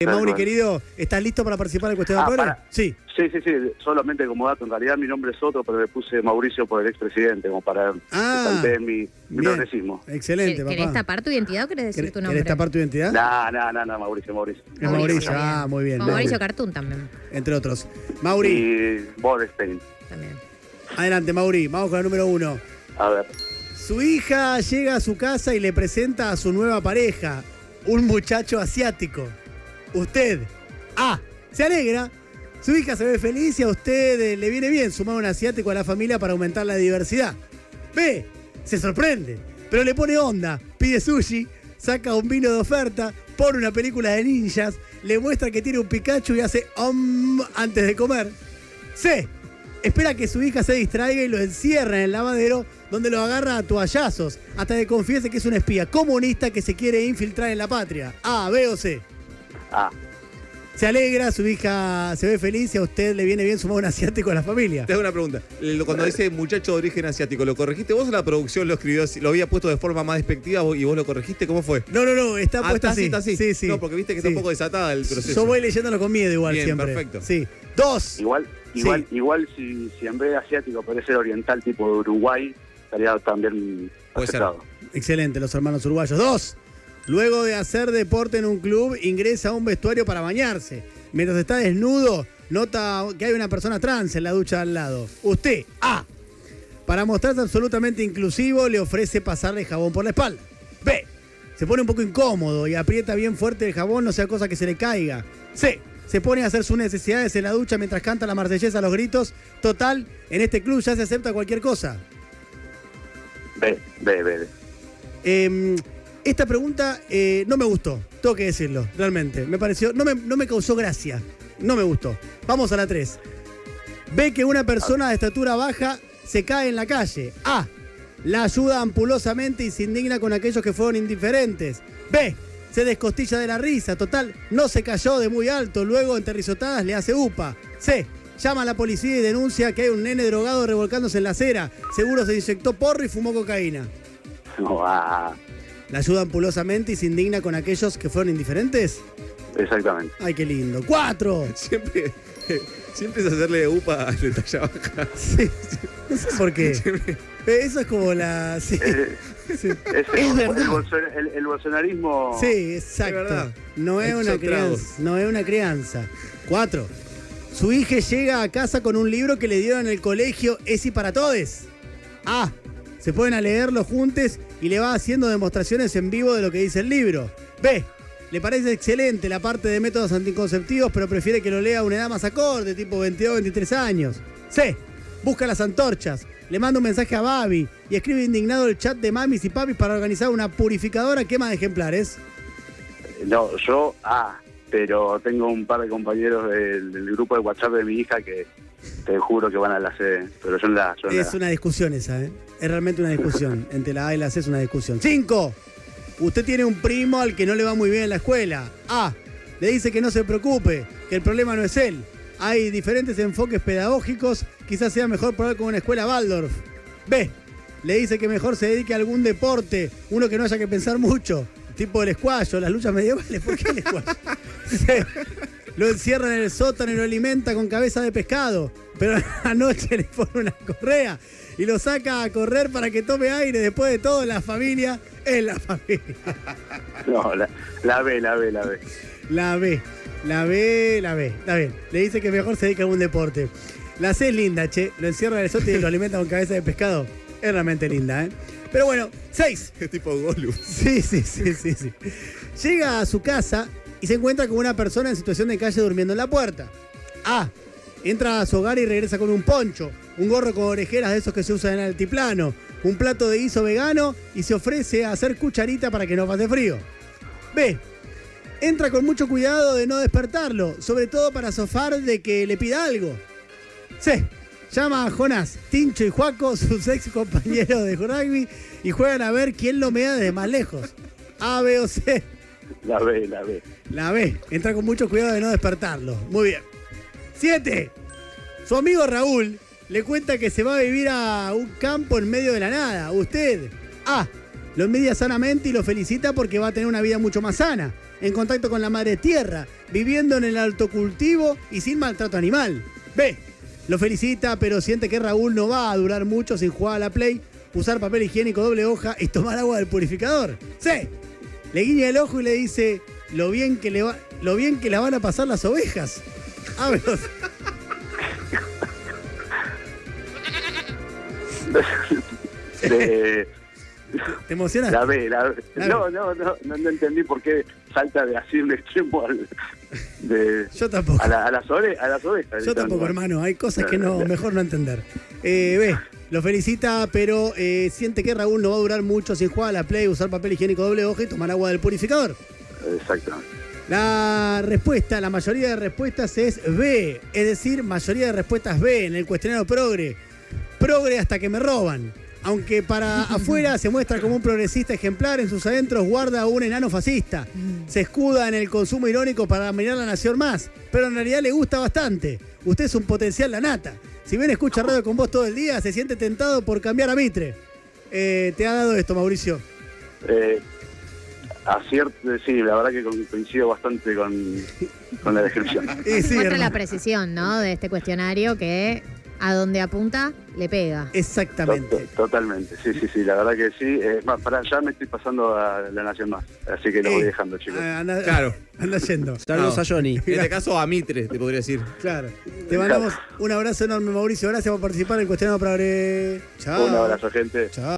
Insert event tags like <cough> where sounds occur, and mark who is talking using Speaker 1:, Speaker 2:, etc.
Speaker 1: Eh, Mauri,
Speaker 2: Bueno.
Speaker 1: querido, ¿estás listo para participar en Cuestión de
Speaker 2: Ah,
Speaker 1: Poder?
Speaker 2: para.
Speaker 1: Sí.
Speaker 2: Sí, sí, sí, solamente como dato, en realidad mi nombre es otro, pero le puse Mauricio por el expresidente, como para
Speaker 1: Ah,
Speaker 2: mi, mi progresismo.
Speaker 1: Excelente,
Speaker 3: ¿Querés
Speaker 1: papá.
Speaker 3: tapar tu identidad o querés decir
Speaker 1: ¿Querés,
Speaker 3: tu nombre?
Speaker 1: querés tapar tu identidad?
Speaker 2: No, no, no, no, Mauricio, Mauricio.
Speaker 1: Es Mauricio. Ah, muy bien.
Speaker 3: Como Mauricio
Speaker 1: Mauri.
Speaker 3: Cartoon también.
Speaker 1: Entre otros. Mauri,
Speaker 2: Y Borstein.
Speaker 3: también.
Speaker 1: adelante, Mauri. Vamos con el número uno.
Speaker 2: A ver,
Speaker 1: Su hija llega a su casa y le presenta a su nueva pareja, un muchacho asiático. Usted, A, se alegra. Su hija se ve feliz y a usted eh, le viene bien sumar un asiático a la familia para aumentar la diversidad. B, se sorprende, pero le pone onda, pide sushi, saca un vino de oferta, pone una película de ninjas, le muestra que tiene un Pikachu y hace om antes de comer. C. Espera que su hija se distraiga y lo encierra en el lavadero donde lo agarra a toallazos hasta que confiese que es un espía comunista que se quiere infiltrar en la patria. A, B o C.
Speaker 2: A.
Speaker 1: Se alegra, su hija se ve feliz y a usted le viene bien sumar un asiático a la familia.
Speaker 4: Te hago una pregunta. Cuando dice muchacho de origen asiático, ¿lo corregiste vos o la producción lo escribió así? ¿Lo había puesto de forma más despectiva y vos lo corregiste? ¿Cómo fue?
Speaker 1: No, no, no, está
Speaker 4: Ah,
Speaker 1: puesta
Speaker 4: está
Speaker 1: así.
Speaker 4: está así.
Speaker 1: Sí, sí.
Speaker 4: No, porque viste que está un poco desatada el proceso.
Speaker 1: Yo voy leyéndolo con miedo igual
Speaker 4: Bien,
Speaker 1: siempre.
Speaker 4: perfecto.
Speaker 1: Sí. Dos.
Speaker 2: Igual, igual, igual si, si en vez de asiático parece oriental tipo de Uruguay, estaría también
Speaker 4: Puede ser.
Speaker 1: Excelente, los hermanos uruguayos. Dos. Luego de hacer deporte en un club, ingresa a un vestuario para bañarse. Mientras está desnudo, nota que hay una persona trans en la ducha al lado. Usted, A. Para mostrarse absolutamente inclusivo, le ofrece pasarle jabón por la espalda. B. Se pone un poco incómodo y aprieta bien fuerte el jabón, no sea cosa que se le caiga. C. Se pone a hacer sus necesidades en la ducha mientras canta la marsellesa a los gritos. Total, en este club ya se acepta cualquier cosa.
Speaker 2: B, B, B. B.
Speaker 1: Eh, esta pregunta eh, no me gustó, tengo que decirlo, realmente. Me pareció, no me, no me causó gracia, no me gustó. Vamos a la 3. Ve que una persona de estatura baja se cae en la calle. A. La ayuda ampulosamente y se indigna con aquellos que fueron indiferentes. B. Se descostilla de la risa. Total, no se cayó de muy alto. Luego, entre risotadas, le hace upa. C. Llama a la policía y denuncia que hay un nene drogado revolcándose en la acera. Seguro se inyectó porro y fumó cocaína. <laughs>
Speaker 2: No.
Speaker 1: La ayuda ampulosamente y se indigna con aquellos que fueron indiferentes.
Speaker 2: Exactamente.
Speaker 1: Ay, qué lindo. ¡Cuatro! <laughs>
Speaker 4: Siempre, <laughs> siempre es hacerle upa de talla baja. <laughs>
Speaker 1: Sí, No sé por qué. Eh, Eso es como la. Sí,
Speaker 2: Eh,
Speaker 1: sí.
Speaker 2: es-
Speaker 1: Es
Speaker 2: el,
Speaker 1: verdad.
Speaker 2: bolso- el- el bolsonarismo.
Speaker 1: Sí, exacto. No es una crianza. No es una crianza. Cuatro. Su hija llega a casa con un libro que le dieron en el colegio ESI para todes. A. Se ponen a leerlo juntos y le va haciendo demostraciones en vivo de lo que dice el libro. B. Le parece excelente la parte de métodos anticonceptivos, pero prefiere que lo lea una edad más acorde, tipo 22, 23 años. C. Busca las antorchas. Le manda un mensaje a Babi y escribe indignado el chat de mamis y papis para organizar una purificadora quema de ejemplares.
Speaker 2: No, yo A. Pero tengo un par de compañeros del, del grupo de WhatsApp de mi hija que te juro que van a la C. Pero yo en la.
Speaker 1: Es
Speaker 2: la-
Speaker 1: una discusión esa, ¿eh? Es realmente una discusión. <laughs> Entre la A y la C es una discusión. Cinco. Usted tiene un primo al que no le va muy bien en la escuela. A. Le dice que no se preocupe, que el problema no es él. Hay diferentes enfoques pedagógicos. Quizás sea mejor probar con una escuela Waldorf. B. Le dice que mejor se dedique a algún deporte, uno que no haya que pensar mucho. Tipo el squash o las luchas medievales. ¿Por qué el squash? <laughs> Lo encierra en el sótano y lo alimenta con cabeza de pescado. Pero <laughs> anoche le pone una correa y lo saca a correr para que tome aire. Después de todo, la familia es la familia. <laughs>
Speaker 2: No, la, la B, la B, la B.
Speaker 1: La B, la B, la B. Está bien. Le dice que mejor se dedica a algún deporte. La C es linda, che. Lo encierra en el sótano y lo alimenta con cabeza de pescado. Es realmente linda, ¿eh? Pero bueno, seis.
Speaker 4: Es tipo Gollum.
Speaker 1: Sí, sí, sí, sí, sí. Llega a su casa y se encuentra con una persona en situación de calle durmiendo en la puerta. A. Entra a su hogar y regresa con un poncho, un gorro con orejeras de esos que se usan en el altiplano, un plato de guiso vegano y se ofrece a hacer cucharita para que no pase frío. B. Entra con mucho cuidado de no despertarlo, sobre todo para sofar de que le pida algo. C. Llama a Jonás, Tincho y Juaco, <laughs> sus ex compañeros de rugby, y juegan a ver quién lo mea desde más lejos. A, B o C. <laughs>
Speaker 2: La B, la B.
Speaker 1: La B. Entra con mucho cuidado de no despertarlo. Muy bien. 7. Su amigo Raúl le cuenta que se va a vivir a un campo en medio de la nada. Usted. A. Lo envidia sanamente y lo felicita porque va a tener una vida mucho más sana. en contacto con la madre tierra, viviendo en el alto cultivo y sin maltrato animal. B. Lo felicita, pero siente que Raúl no va a durar mucho sin jugar a la Play, usar papel higiénico doble hoja y tomar agua del purificador. C. Le guiña el ojo y le dice lo bien que, le va, lo bien que la van a pasar las ovejas. Pero- <laughs>
Speaker 2: De,
Speaker 1: ¿Te emocionas?
Speaker 2: la B, la B.
Speaker 1: La
Speaker 2: No,
Speaker 1: B.
Speaker 2: no, no, no, no entendí por qué salta de así un extremo al, de,
Speaker 1: Yo tampoco.
Speaker 2: a, la- a las ore- a las orejas.
Speaker 1: Yo tampoco, hermano. Hay cosas que no, mejor no entender. Eh, ve, lo felicita, pero eh, siente que Raúl no va a durar mucho sin jugar a la Play, usar papel higiénico doble hoja y tomar agua del purificador.
Speaker 2: Exacto.
Speaker 1: La respuesta, la mayoría de respuestas es B, es decir, mayoría de respuestas B en el cuestionario progre. Progre hasta que me roban. Aunque para <laughs> afuera se muestra como un progresista ejemplar, en sus adentros guarda un enano fascista. Se escuda en el consumo irónico para mirar la nación más, pero en realidad le gusta bastante. Usted es un potencial la nata. Si bien escucha radio con vos todo el día, se siente tentado por cambiar a Mitre. Eh, te ha dado esto, Mauricio.
Speaker 2: Eh, acierto, sí, la verdad que coincido bastante con, con la descripción. <laughs>
Speaker 1: Sí,
Speaker 3: Muestra la precisión, ¿no? De este cuestionario que a donde apunta le pega.
Speaker 1: Exactamente.
Speaker 2: To- Totalmente, sí, sí, sí, la verdad que sí. Es más, para allá me estoy pasando a la Nación Más, así que lo voy
Speaker 1: Eh,
Speaker 2: dejando, chicos.
Speaker 1: ah, Anda,
Speaker 4: Claro. <laughs>
Speaker 1: anda yendo.
Speaker 5: Saludos
Speaker 4: No.
Speaker 5: a Johnny. <laughs>
Speaker 4: En este caso, a Mitre, te podría decir.
Speaker 1: Claro. Te mandamos un abrazo enorme, Mauricio. Gracias por participar en el cuestionario para Chao.
Speaker 2: Un abrazo, gente.
Speaker 1: Chao.